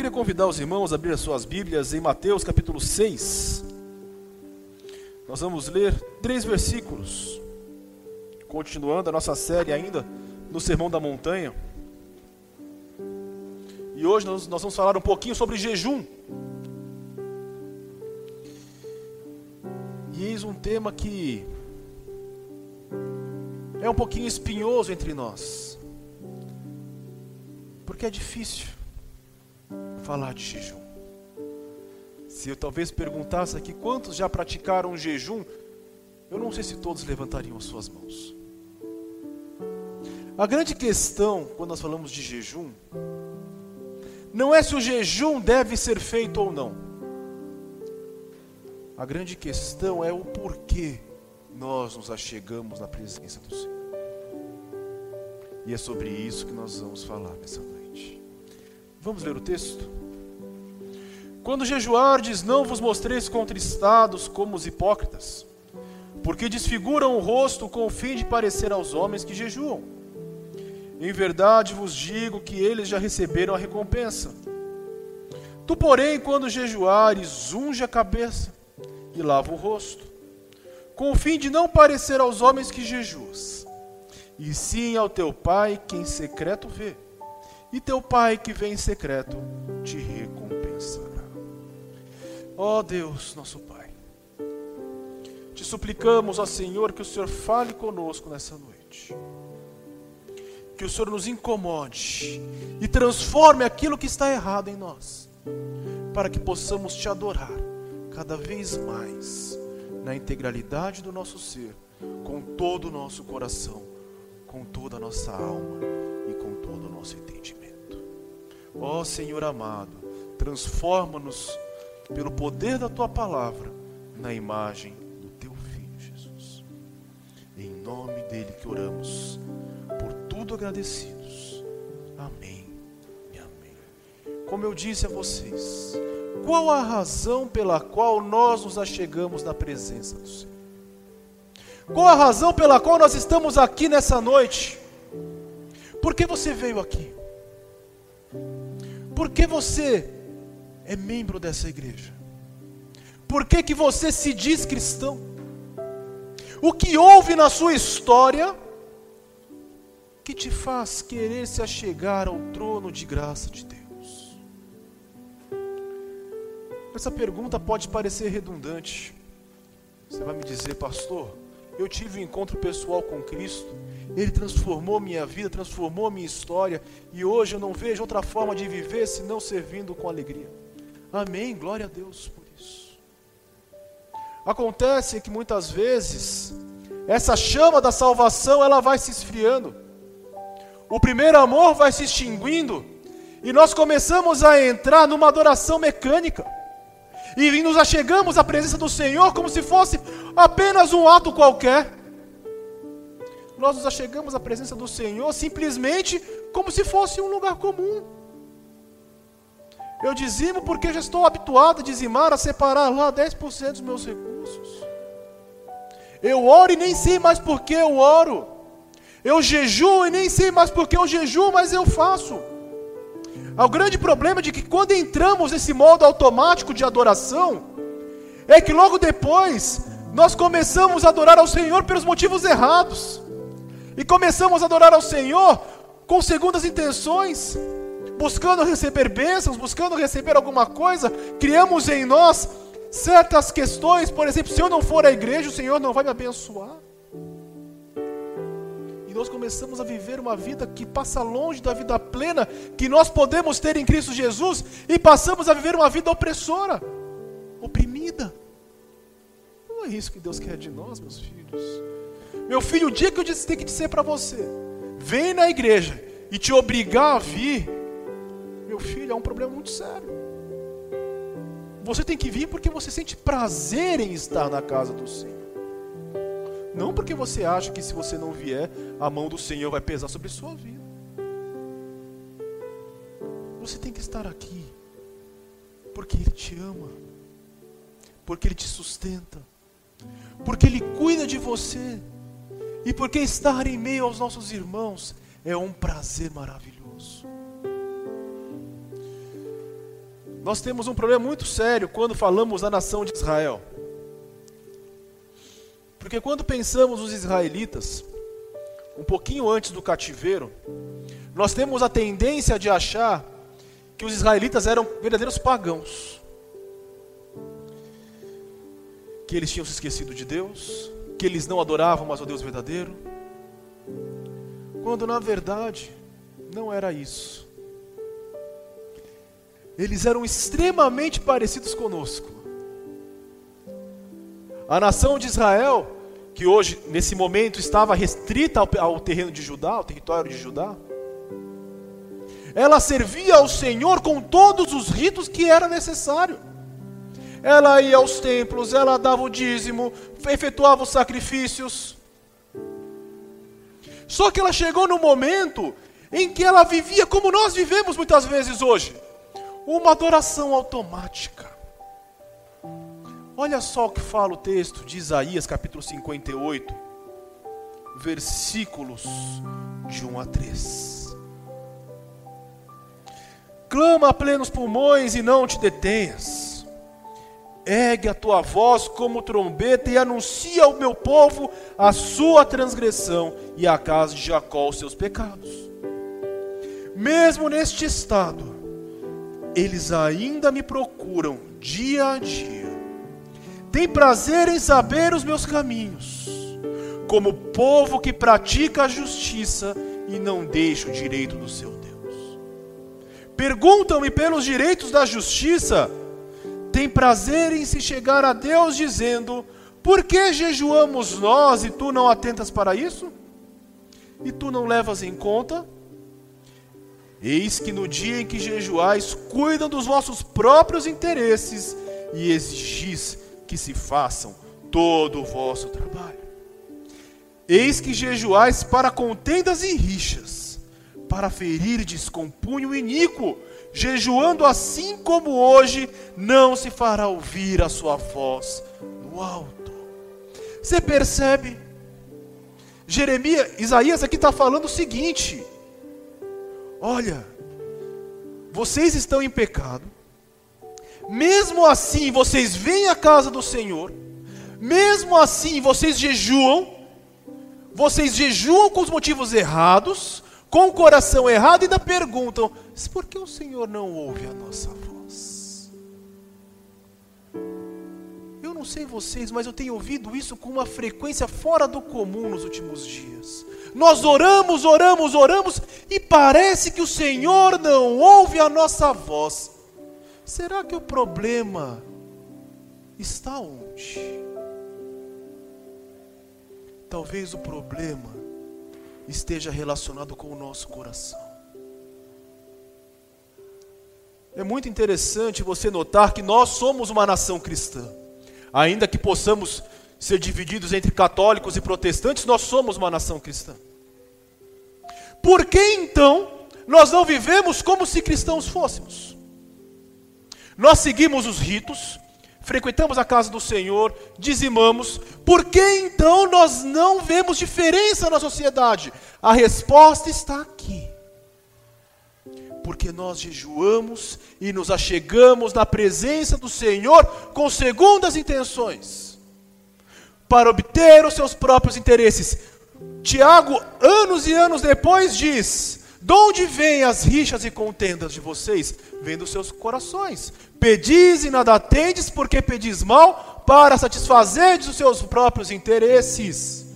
queria convidar os irmãos a abrir as suas Bíblias em Mateus capítulo 6. Nós vamos ler três versículos, continuando a nossa série ainda no Sermão da Montanha. E hoje nós, nós vamos falar um pouquinho sobre jejum. E eis um tema que é um pouquinho espinhoso entre nós, porque é difícil falar de jejum. Se eu talvez perguntasse aqui quantos já praticaram jejum, eu não sei se todos levantariam as suas mãos. A grande questão, quando nós falamos de jejum, não é se o jejum deve ser feito ou não. A grande questão é o porquê nós nos achegamos na presença do Senhor. E é sobre isso que nós vamos falar nessa noite. Vamos ler o texto? Quando jejuardes, não vos mostreis contristados como os hipócritas, porque desfiguram o rosto com o fim de parecer aos homens que jejuam. Em verdade vos digo que eles já receberam a recompensa. Tu, porém, quando jejuares, unge a cabeça e lava o rosto, com o fim de não parecer aos homens que jejuas, e sim ao teu Pai que em secreto vê, e teu Pai que vem em secreto te recompensará. Ó oh Deus, nosso Pai, te suplicamos, ó Senhor, que o Senhor fale conosco nessa noite. Que o Senhor nos incomode e transforme aquilo que está errado em nós, para que possamos te adorar cada vez mais na integralidade do nosso ser, com todo o nosso coração, com toda a nossa alma com todo o nosso entendimento. Ó Senhor amado, transforma-nos pelo poder da tua palavra na imagem do teu filho Jesus. Em nome dele que oramos, por tudo agradecidos. Amém e amém. Como eu disse a vocês, qual a razão pela qual nós nos achegamos na presença do Senhor? Qual a razão pela qual nós estamos aqui nessa noite? Por que você veio aqui? Por que você é membro dessa igreja? Por que, que você se diz cristão? O que houve na sua história que te faz querer se achegar ao trono de graça de Deus? Essa pergunta pode parecer redundante. Você vai me dizer, pastor, eu tive um encontro pessoal com Cristo, Ele transformou minha vida, transformou minha história, e hoje eu não vejo outra forma de viver senão servindo com alegria. Amém, glória a Deus por isso. Acontece que muitas vezes essa chama da salvação ela vai se esfriando. O primeiro amor vai se extinguindo e nós começamos a entrar numa adoração mecânica. E nos achegamos à presença do Senhor como se fosse apenas um ato qualquer. Nós nos achegamos à presença do Senhor simplesmente como se fosse um lugar comum. Eu dizimo porque já estou habituado a dizimar, a separar lá 10% dos meus recursos. Eu oro e nem sei mais por que eu oro. Eu jejuo e nem sei mais por que eu jejuo, mas eu faço. O grande problema de que quando entramos nesse modo automático de adoração, é que logo depois nós começamos a adorar ao Senhor pelos motivos errados. E começamos a adorar ao Senhor com segundas intenções, buscando receber bênçãos, buscando receber alguma coisa, criamos em nós certas questões, por exemplo, se eu não for à igreja, o Senhor não vai me abençoar. E nós começamos a viver uma vida que passa longe da vida plena que nós podemos ter em Cristo Jesus e passamos a viver uma vida opressora, é isso que Deus quer de nós, meus filhos. Meu filho, o dia que eu tenho que dizer para você, vem na igreja e te obrigar a vir, meu filho, é um problema muito sério. Você tem que vir porque você sente prazer em estar na casa do Senhor. Não porque você acha que se você não vier, a mão do Senhor vai pesar sobre a sua vida. Você tem que estar aqui porque Ele te ama, porque Ele te sustenta, porque Ele cuida de você e porque estar em meio aos nossos irmãos é um prazer maravilhoso. nós temos um problema muito sério quando falamos da nação de Israel. Porque quando pensamos nos israelitas, um pouquinho antes do cativeiro, nós temos a tendência de achar que os israelitas eram verdadeiros pagãos. Que eles tinham se esquecido de Deus, que eles não adoravam mais o Deus verdadeiro. Quando na verdade não era isso. Eles eram extremamente parecidos conosco. A nação de Israel, que hoje, nesse momento, estava restrita ao, ao terreno de Judá, ao território de Judá, ela servia ao Senhor com todos os ritos que era necessário. Ela ia aos templos, ela dava o dízimo, efetuava os sacrifícios. Só que ela chegou no momento em que ela vivia como nós vivemos muitas vezes hoje uma adoração automática. Olha só o que fala o texto de Isaías, capítulo 58, versículos de 1 a 3. Clama a plenos pulmões e não te detenhas. Ergue a tua voz como trombeta e anuncia ao meu povo a sua transgressão e à casa de Jacó os seus pecados. Mesmo neste estado, eles ainda me procuram dia a dia. Tem prazer em saber os meus caminhos, como povo que pratica a justiça e não deixa o direito do seu Deus. Perguntam-me pelos direitos da justiça, tem prazer em se chegar a Deus dizendo: Por que jejuamos nós e tu não atentas para isso? E tu não levas em conta? Eis que no dia em que jejuais, cuidam dos vossos próprios interesses e exigis que se façam todo o vosso trabalho. Eis que jejuais para contendas e rixas para ferirdes com punho iníquo, jejuando assim como hoje, não se fará ouvir a sua voz no alto. Você percebe? Jeremias, Isaías aqui está falando o seguinte: olha, vocês estão em pecado, mesmo assim vocês vêm à casa do Senhor, mesmo assim vocês jejuam, vocês jejuam com os motivos errados, com o coração errado, ainda perguntam: por que o Senhor não ouve a nossa voz? Eu não sei vocês, mas eu tenho ouvido isso com uma frequência fora do comum nos últimos dias. Nós oramos, oramos, oramos e parece que o Senhor não ouve a nossa voz. Será que o problema está onde? Talvez o problema esteja relacionado com o nosso coração. É muito interessante você notar que nós somos uma nação cristã. Ainda que possamos ser divididos entre católicos e protestantes, nós somos uma nação cristã. Por que então nós não vivemos como se cristãos fôssemos? Nós seguimos os ritos, frequentamos a casa do Senhor, dizimamos, por que então nós não vemos diferença na sociedade? A resposta está aqui. Porque nós jejuamos e nos achegamos na presença do Senhor com segundas intenções, para obter os seus próprios interesses. Tiago, anos e anos depois, diz: De onde vêm as rixas e contendas de vocês? Vêm dos seus corações. Pedis e nada tendes, porque pedis mal, para satisfazer os seus próprios interesses.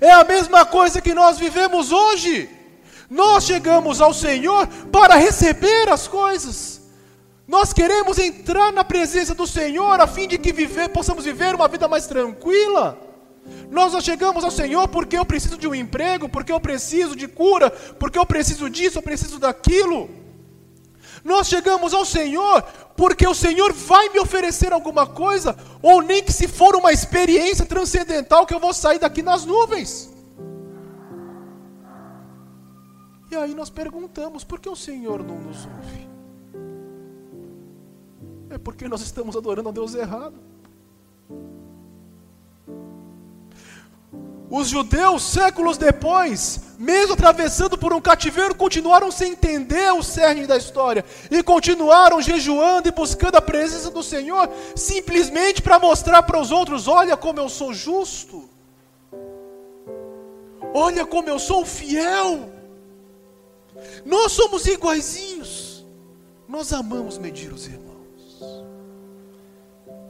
É a mesma coisa que nós vivemos hoje. Nós chegamos ao Senhor para receber as coisas. Nós queremos entrar na presença do Senhor a fim de que viver, possamos viver uma vida mais tranquila. Nós chegamos ao Senhor porque eu preciso de um emprego, porque eu preciso de cura, porque eu preciso disso, eu preciso daquilo. Nós chegamos ao Senhor porque o Senhor vai me oferecer alguma coisa, ou nem que se for uma experiência transcendental que eu vou sair daqui nas nuvens. E aí nós perguntamos: por que o Senhor não nos ouve? É porque nós estamos adorando a Deus errado. Os judeus, séculos depois, mesmo atravessando por um cativeiro, continuaram sem entender o cerne da história e continuaram jejuando e buscando a presença do Senhor, simplesmente para mostrar para os outros: olha como eu sou justo, olha como eu sou fiel. Nós somos iguaizinhos, nós amamos medir os irmãos.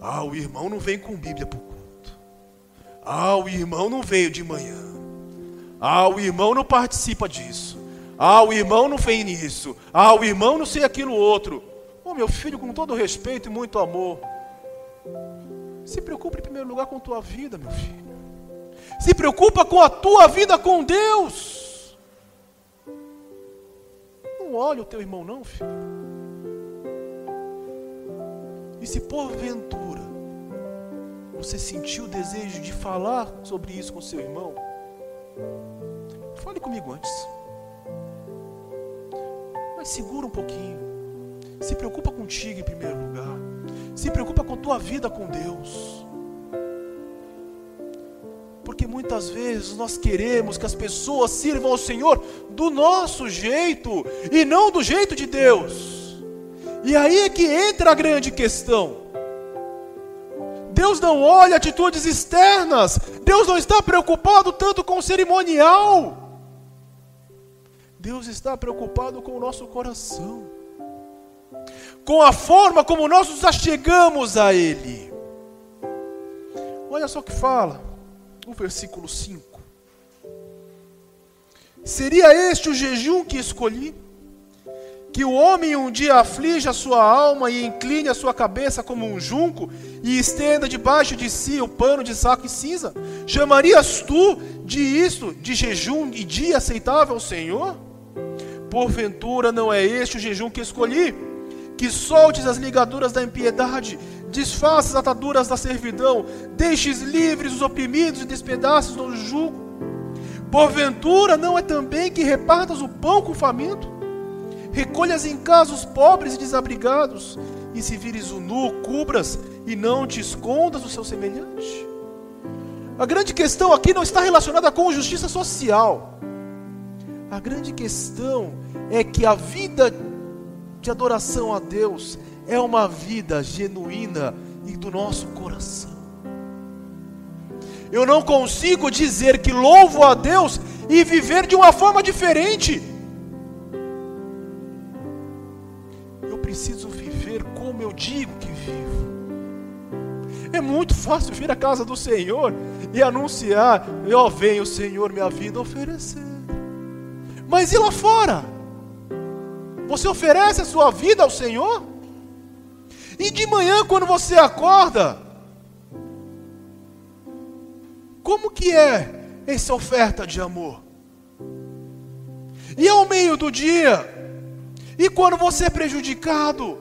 Ah, o irmão não vem com Bíblia para ah, o irmão não veio de manhã. Ah, o irmão não participa disso. Ah, o irmão não fez nisso. Ah, o irmão não sei aquilo outro. Oh, meu filho, com todo respeito e muito amor, se preocupe em primeiro lugar com tua vida, meu filho. Se preocupa com a tua vida com Deus. Não olhe o teu irmão, não, filho. E se porventura você sentiu o desejo de falar sobre isso com seu irmão, fale comigo antes. Mas segura um pouquinho. Se preocupa contigo em primeiro lugar. Se preocupa com tua vida com Deus. Porque muitas vezes nós queremos que as pessoas sirvam ao Senhor do nosso jeito e não do jeito de Deus. E aí é que entra a grande questão. Deus não olha atitudes externas. Deus não está preocupado tanto com o cerimonial. Deus está preocupado com o nosso coração, com a forma como nós nos achegamos a Ele. Olha só o que fala o versículo 5. Seria este o jejum que escolhi? Que o homem um dia aflige a sua alma e incline a sua cabeça como um junco e estenda debaixo de si o pano de saco e cinza? Chamarias tu de isto de jejum e dia aceitável ao Senhor? Porventura não é este o jejum que escolhi? Que soltes as ligaduras da impiedade, desfaças as ataduras da servidão, deixes livres os oprimidos e despedaços do jugo? Porventura não é também que repartas o pão com o faminto? Recolhas em casa os pobres e desabrigados, e se vires o nu, cubras e não te escondas do seu semelhante. A grande questão aqui não está relacionada com justiça social. A grande questão é que a vida de adoração a Deus é uma vida genuína e do nosso coração. Eu não consigo dizer que louvo a Deus e viver de uma forma diferente. Preciso viver como eu digo que vivo. É muito fácil vir à casa do Senhor e anunciar: ó, vem o Senhor minha vida oferecer. Mas e lá fora? Você oferece a sua vida ao Senhor? E de manhã, quando você acorda, como que é essa oferta de amor? E ao meio do dia, e quando você é prejudicado,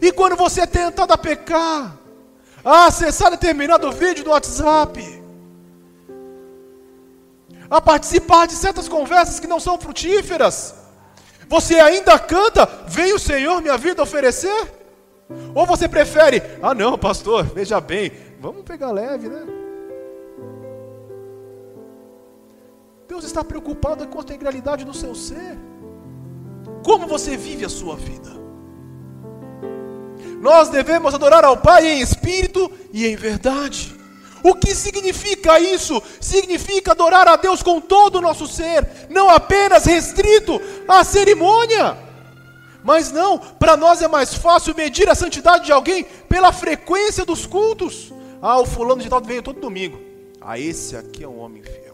e quando você é tentado a pecar, a acessar determinado vídeo do WhatsApp, a participar de certas conversas que não são frutíferas, você ainda canta, vem o Senhor minha vida oferecer? Ou você prefere, ah não, pastor, veja bem, vamos pegar leve, né? Deus está preocupado com a integralidade do seu ser. Como você vive a sua vida? Nós devemos adorar ao Pai em espírito e em verdade. O que significa isso? Significa adorar a Deus com todo o nosso ser, não apenas restrito à cerimônia. Mas não, para nós é mais fácil medir a santidade de alguém pela frequência dos cultos. Ah, o fulano de tal veio todo domingo. Ah, esse aqui é um homem fiel.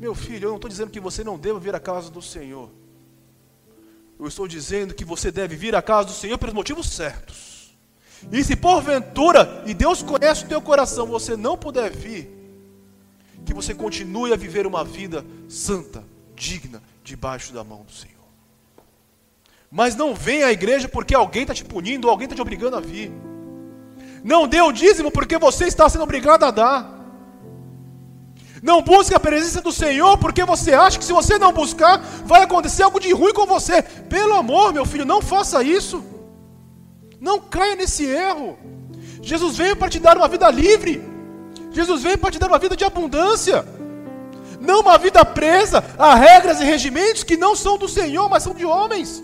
Meu filho, eu não estou dizendo que você não deva vir à casa do Senhor. Eu estou dizendo que você deve vir à casa do Senhor pelos motivos certos. E se porventura, e Deus conhece o teu coração, você não puder vir, que você continue a viver uma vida santa, digna, debaixo da mão do Senhor. Mas não venha à igreja porque alguém está te punindo, ou alguém está te obrigando a vir. Não dê o dízimo porque você está sendo obrigado a dar. Não busque a presença do Senhor porque você acha que se você não buscar, vai acontecer algo de ruim com você. Pelo amor, meu filho, não faça isso. Não caia nesse erro. Jesus veio para te dar uma vida livre. Jesus veio para te dar uma vida de abundância. Não uma vida presa a regras e regimentos que não são do Senhor, mas são de homens.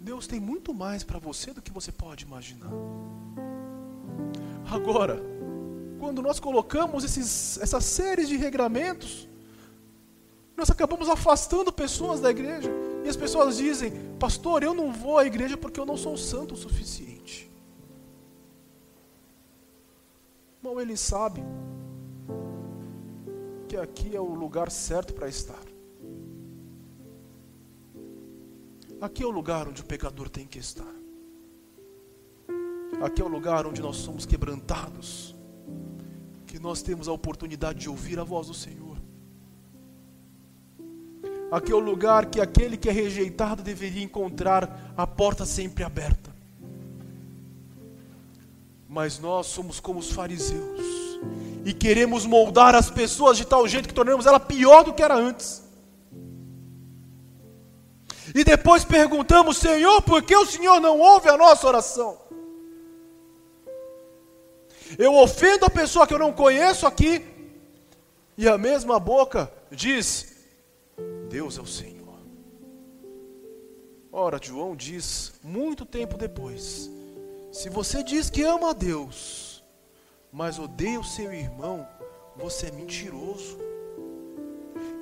Deus tem muito mais para você do que você pode imaginar. Agora, quando nós colocamos esses, essas séries de regramentos, nós acabamos afastando pessoas da igreja. E as pessoas dizem, pastor, eu não vou à igreja porque eu não sou santo o suficiente. Bom, ele sabe que aqui é o lugar certo para estar. Aqui é o lugar onde o pecador tem que estar. Aqui é o lugar onde nós somos quebrantados, que nós temos a oportunidade de ouvir a voz do Senhor. Aqui é o lugar que aquele que é rejeitado deveria encontrar a porta sempre aberta. Mas nós somos como os fariseus e queremos moldar as pessoas de tal jeito que tornamos ela pior do que era antes. E depois perguntamos, Senhor, por que o Senhor não ouve a nossa oração? Eu ofendo a pessoa que eu não conheço aqui, e a mesma boca diz: Deus é o Senhor. Ora, João diz, muito tempo depois: Se você diz que ama a Deus, mas odeia o seu irmão, você é mentiroso.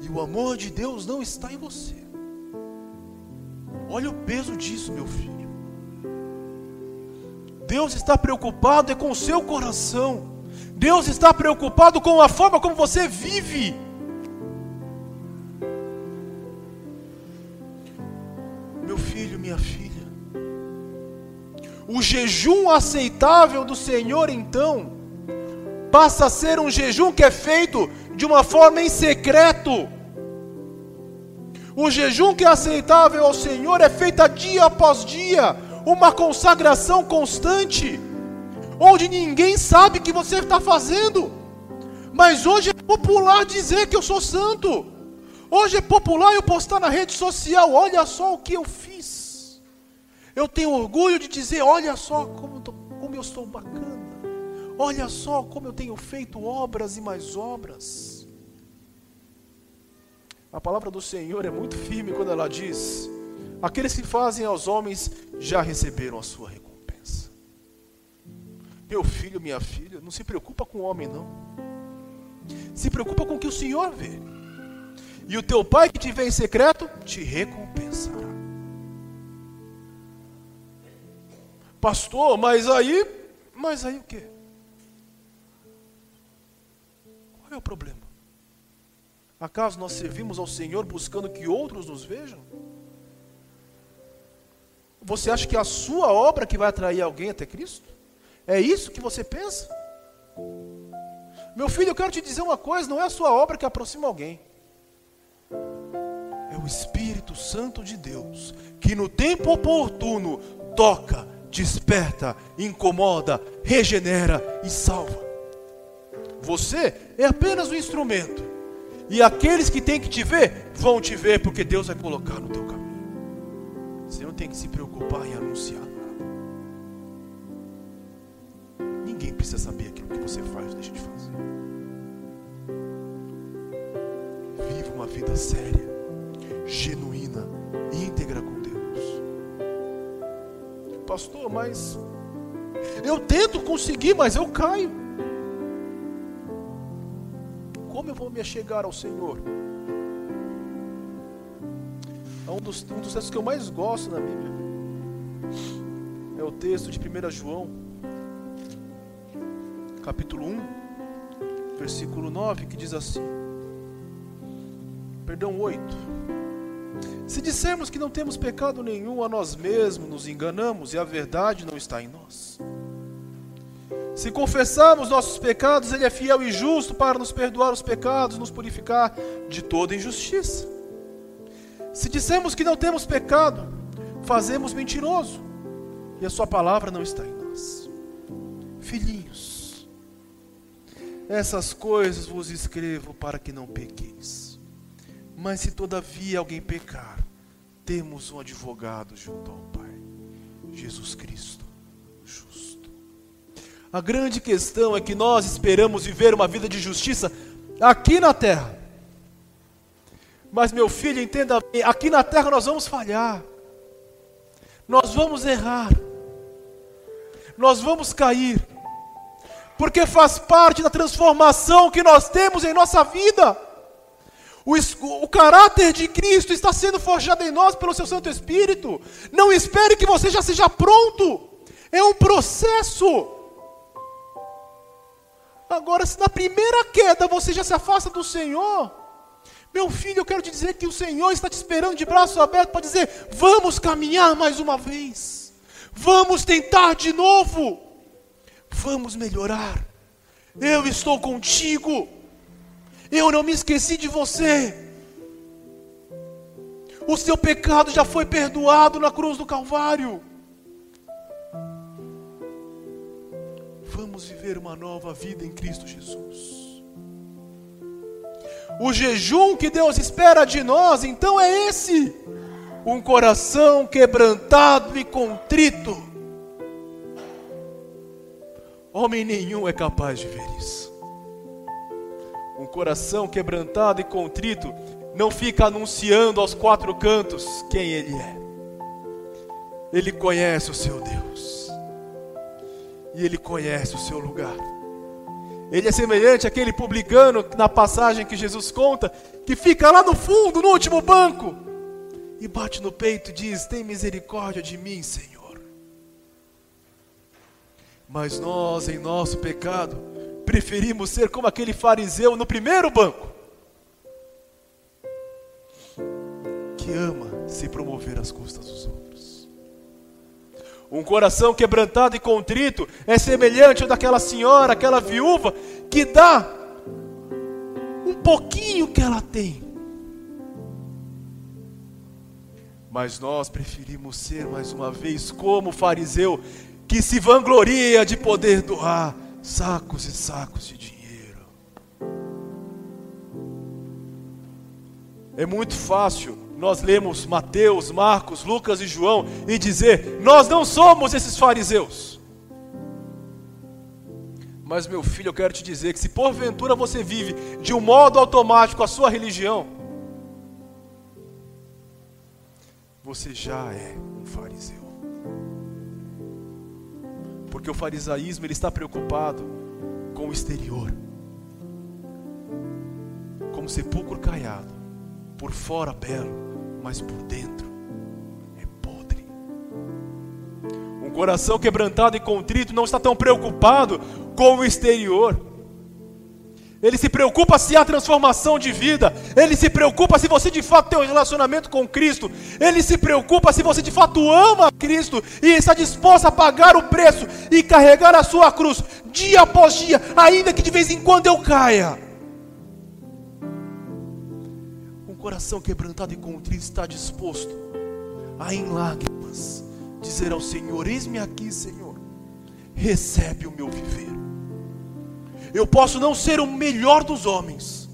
E o amor de Deus não está em você. Olha o peso disso, meu filho. Deus está preocupado é com o seu coração. Deus está preocupado com a forma como você vive. Meu filho, minha filha. O jejum aceitável do Senhor, então, passa a ser um jejum que é feito de uma forma em secreto. O jejum que é aceitável ao Senhor é feito dia após dia uma consagração constante, onde ninguém sabe que você está fazendo. Mas hoje é popular dizer que eu sou santo. Hoje é popular eu postar na rede social, olha só o que eu fiz. Eu tenho orgulho de dizer, olha só como, como eu sou bacana. Olha só como eu tenho feito obras e mais obras. A palavra do Senhor é muito firme quando ela diz: Aqueles que fazem aos homens já receberam a sua recompensa. Meu filho, minha filha, não se preocupa com o homem, não. Se preocupa com o que o Senhor vê. E o teu pai que te vê em secreto te recompensará. Pastor, mas aí, mas aí o quê? Qual é o problema? Acaso nós servimos ao Senhor buscando que outros nos vejam? Você acha que é a sua obra que vai atrair alguém até Cristo? É isso que você pensa? Meu filho, eu quero te dizer uma coisa: não é a sua obra que aproxima alguém, é o Espírito Santo de Deus, que no tempo oportuno toca, desperta, incomoda, regenera e salva. Você é apenas um instrumento, e aqueles que têm que te ver, vão te ver, porque Deus vai colocar no teu caminho. Você não tem que se preocupar em anunciar nada. Ninguém precisa saber aquilo que você faz ou deixa de fazer. Viva uma vida séria, genuína, íntegra com Deus. Pastor, mas eu tento conseguir, mas eu caio. Como eu vou me achegar ao Senhor? É um dos, um dos textos que eu mais gosto na Bíblia. É o texto de 1 João, capítulo 1, versículo 9, que diz assim: Perdão, 8. Se dissermos que não temos pecado nenhum a nós mesmos, nos enganamos e a verdade não está em nós. Se confessarmos nossos pecados, Ele é fiel e justo para nos perdoar os pecados nos purificar de toda injustiça. Se dissemos que não temos pecado, fazemos mentiroso, e a Sua palavra não está em nós. Filhinhos, essas coisas vos escrevo para que não pequeis. Mas se todavia alguém pecar, temos um advogado junto ao Pai, Jesus Cristo, justo. A grande questão é que nós esperamos viver uma vida de justiça aqui na terra. Mas, meu filho, entenda bem: aqui na terra nós vamos falhar, nós vamos errar, nós vamos cair, porque faz parte da transformação que nós temos em nossa vida. O, o, caráter de Cristo está sendo forjado em nós pelo seu Santo Espírito. Não espere que você já seja pronto. É um processo. Agora, se na primeira queda você já se afasta do Senhor, meu filho, eu quero te dizer que o Senhor está te esperando de braços abertos para dizer: vamos caminhar mais uma vez, vamos tentar de novo, vamos melhorar. Eu estou contigo, eu não me esqueci de você. O seu pecado já foi perdoado na cruz do Calvário. Vamos viver uma nova vida em Cristo Jesus. O jejum que Deus espera de nós, então, é esse: um coração quebrantado e contrito. Homem nenhum é capaz de ver isso. Um coração quebrantado e contrito não fica anunciando aos quatro cantos quem Ele é. Ele conhece o seu Deus, e Ele conhece o seu lugar. Ele é semelhante àquele publicano na passagem que Jesus conta, que fica lá no fundo, no último banco, e bate no peito e diz: Tem misericórdia de mim, Senhor. Mas nós, em nosso pecado, preferimos ser como aquele fariseu no primeiro banco, que ama se promover às custas dos outros. Um coração quebrantado e contrito é semelhante ao daquela senhora, aquela viúva, que dá um pouquinho que ela tem. Mas nós preferimos ser mais uma vez como o fariseu que se vangloria de poder doar sacos e sacos de dinheiro. É muito fácil nós lemos Mateus, Marcos, Lucas e João e dizer: Nós não somos esses fariseus. Mas, meu filho, eu quero te dizer que se porventura você vive de um modo automático a sua religião, você já é um fariseu. Porque o farisaísmo ele está preocupado com o exterior, como sepulcro caiado, por fora belo, mas por dentro é podre. Um coração quebrantado e contrito não está tão preocupado com o exterior. Ele se preocupa se há transformação de vida. Ele se preocupa se você de fato tem um relacionamento com Cristo. Ele se preocupa se você de fato ama Cristo e está disposto a pagar o preço e carregar a sua cruz dia após dia, ainda que de vez em quando eu caia. Coração quebrantado e contrito está disposto a, em lágrimas, dizer ao Senhor: Eis-me aqui, Senhor, recebe o meu viver. Eu posso não ser o melhor dos homens,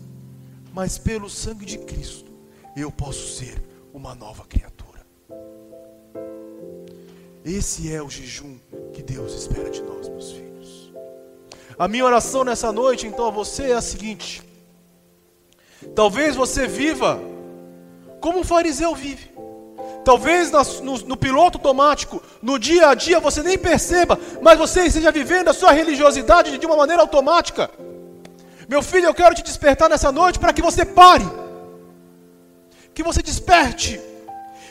mas pelo sangue de Cristo, eu posso ser uma nova criatura. Esse é o jejum que Deus espera de nós, meus filhos. A minha oração nessa noite, então, a você é a seguinte: Talvez você viva como um fariseu vive. Talvez no, no, piloto automático, no dia a dia, você nem perceba, mas você esteja vivendo a sua religiosidade de uma maneira automática. Meu filho, eu quero te despertar nessa noite para que você pare, que você desperte,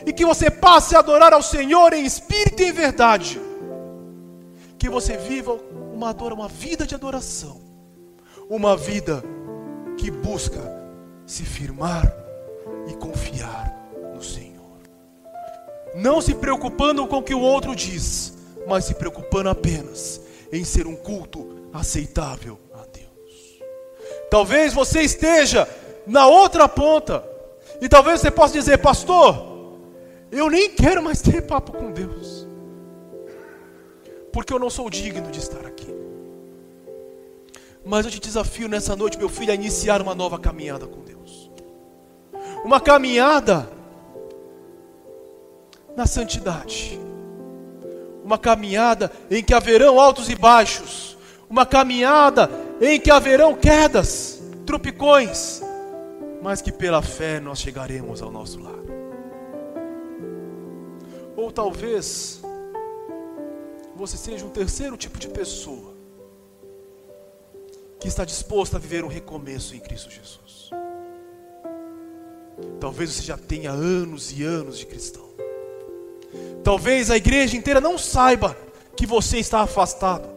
e que você passe a adorar ao Senhor em espírito e em verdade. Que você viva uma, uma vida de adoração, uma vida que busca se firmar e confiar no Senhor. Não se preocupando com o que o outro diz, mas se preocupando apenas em ser um culto aceitável a Deus. Talvez você esteja na outra ponta, e talvez você possa dizer, pastor, eu nem quero mais ter papo com Deus, porque eu não sou digno de estar aqui. Mas eu te desafio nessa noite, meu filho, a iniciar uma nova caminhada com uma caminhada na santidade, uma caminhada em que haverão altos e baixos, uma caminhada em que haverão quedas, tropicões, mas que pela fé nós chegaremos ao nosso lar. Ou talvez você seja um terceiro tipo de pessoa que está disposto a viver um recomeço em Cristo Jesus. Talvez você já tenha anos e anos de cristão. Talvez a igreja inteira não saiba que você está afastado.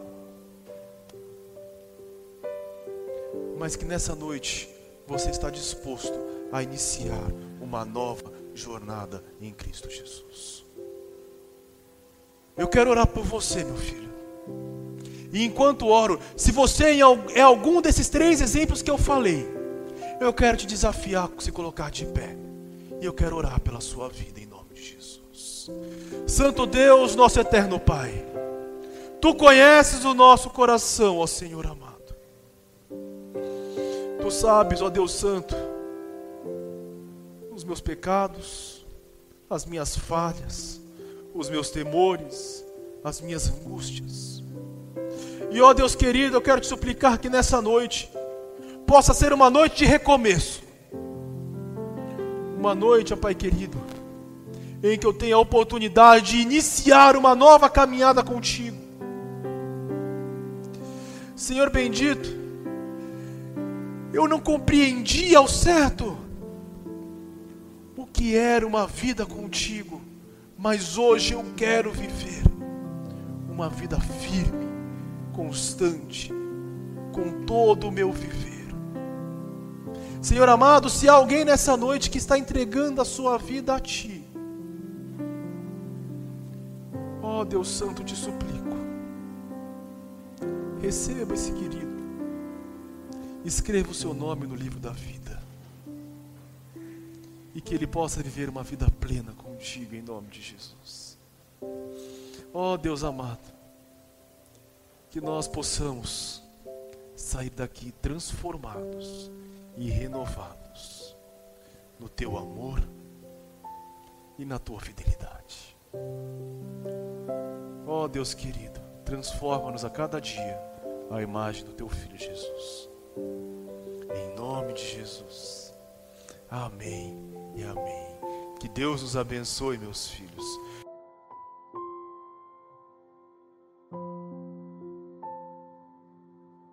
Mas que nessa noite você está disposto a iniciar uma nova jornada em Cristo Jesus. Eu quero orar por você, meu filho. E enquanto oro, se você é algum desses três exemplos que eu falei, eu quero te desafiar a se colocar de pé. E eu quero orar pela sua vida em nome de Jesus. Santo Deus, nosso eterno Pai, Tu conheces o nosso coração, ó Senhor amado. Tu sabes, ó Deus Santo, os meus pecados, as minhas falhas, os meus temores, as minhas angústias. E ó Deus querido, eu quero te suplicar que nessa noite possa ser uma noite de recomeço. Uma noite, ó Pai querido, em que eu tenha a oportunidade de iniciar uma nova caminhada contigo. Senhor bendito, eu não compreendi ao certo o que era uma vida contigo, mas hoje eu quero viver uma vida firme, constante, com todo o meu viver. Senhor amado, se há alguém nessa noite que está entregando a sua vida a Ti, ó oh, Deus Santo, te suplico, receba esse querido, escreva o seu nome no livro da vida, e que ele possa viver uma vida plena contigo, em nome de Jesus. Ó oh, Deus amado, que nós possamos sair daqui transformados e renovados no teu amor e na tua fidelidade. Ó oh, Deus querido, transforma-nos a cada dia a imagem do teu filho Jesus. Em nome de Jesus. Amém e amém. Que Deus nos abençoe, meus filhos.